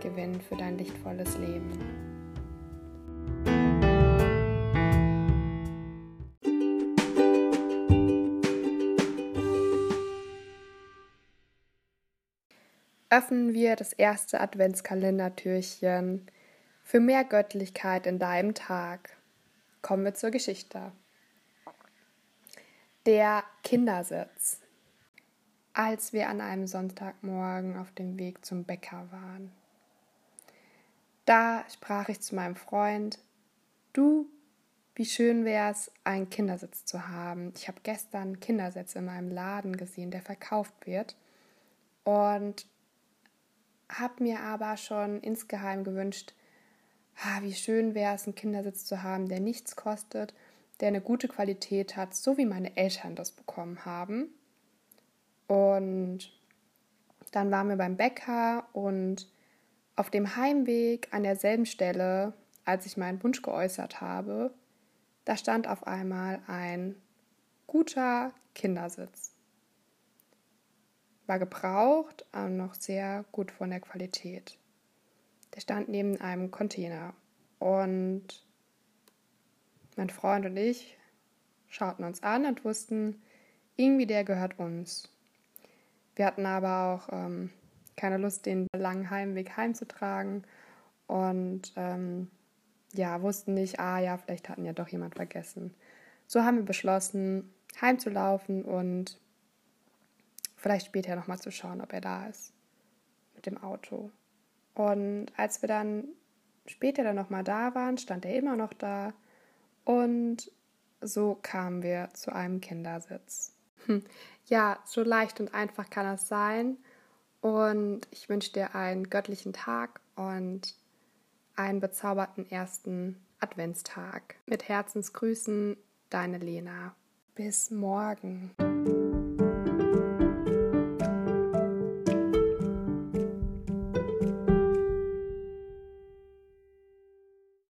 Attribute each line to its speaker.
Speaker 1: gewinnen für dein lichtvolles Leben. Öffnen wir das erste Adventskalendertürchen für mehr Göttlichkeit in deinem Tag. Kommen wir zur Geschichte. Der Kindersitz. Als wir an einem Sonntagmorgen auf dem Weg zum Bäcker waren. Da sprach ich zu meinem Freund, du, wie schön wäre es, einen Kindersitz zu haben. Ich habe gestern Kindersitz in meinem Laden gesehen, der verkauft wird. Und habe mir aber schon insgeheim gewünscht, ah, wie schön wäre es, einen Kindersitz zu haben, der nichts kostet, der eine gute Qualität hat, so wie meine Eltern das bekommen haben. Und dann waren wir beim Bäcker und auf dem Heimweg an derselben Stelle, als ich meinen Wunsch geäußert habe, da stand auf einmal ein guter Kindersitz. War gebraucht, aber noch sehr gut von der Qualität. Der stand neben einem Container und mein Freund und ich schauten uns an und wussten, irgendwie der gehört uns. Wir hatten aber auch ähm, keine Lust, den langen Heimweg heimzutragen und ähm, ja, wussten nicht, ah ja, vielleicht hatten ja doch jemand vergessen. So haben wir beschlossen, heimzulaufen und vielleicht später nochmal zu schauen, ob er da ist mit dem Auto. Und als wir dann später dann nochmal da waren, stand er immer noch da und so kamen wir zu einem Kindersitz. Hm. Ja, so leicht und einfach kann es sein. Und ich wünsche dir einen göttlichen Tag und einen bezauberten ersten Adventstag. Mit Herzensgrüßen, deine Lena. Bis morgen.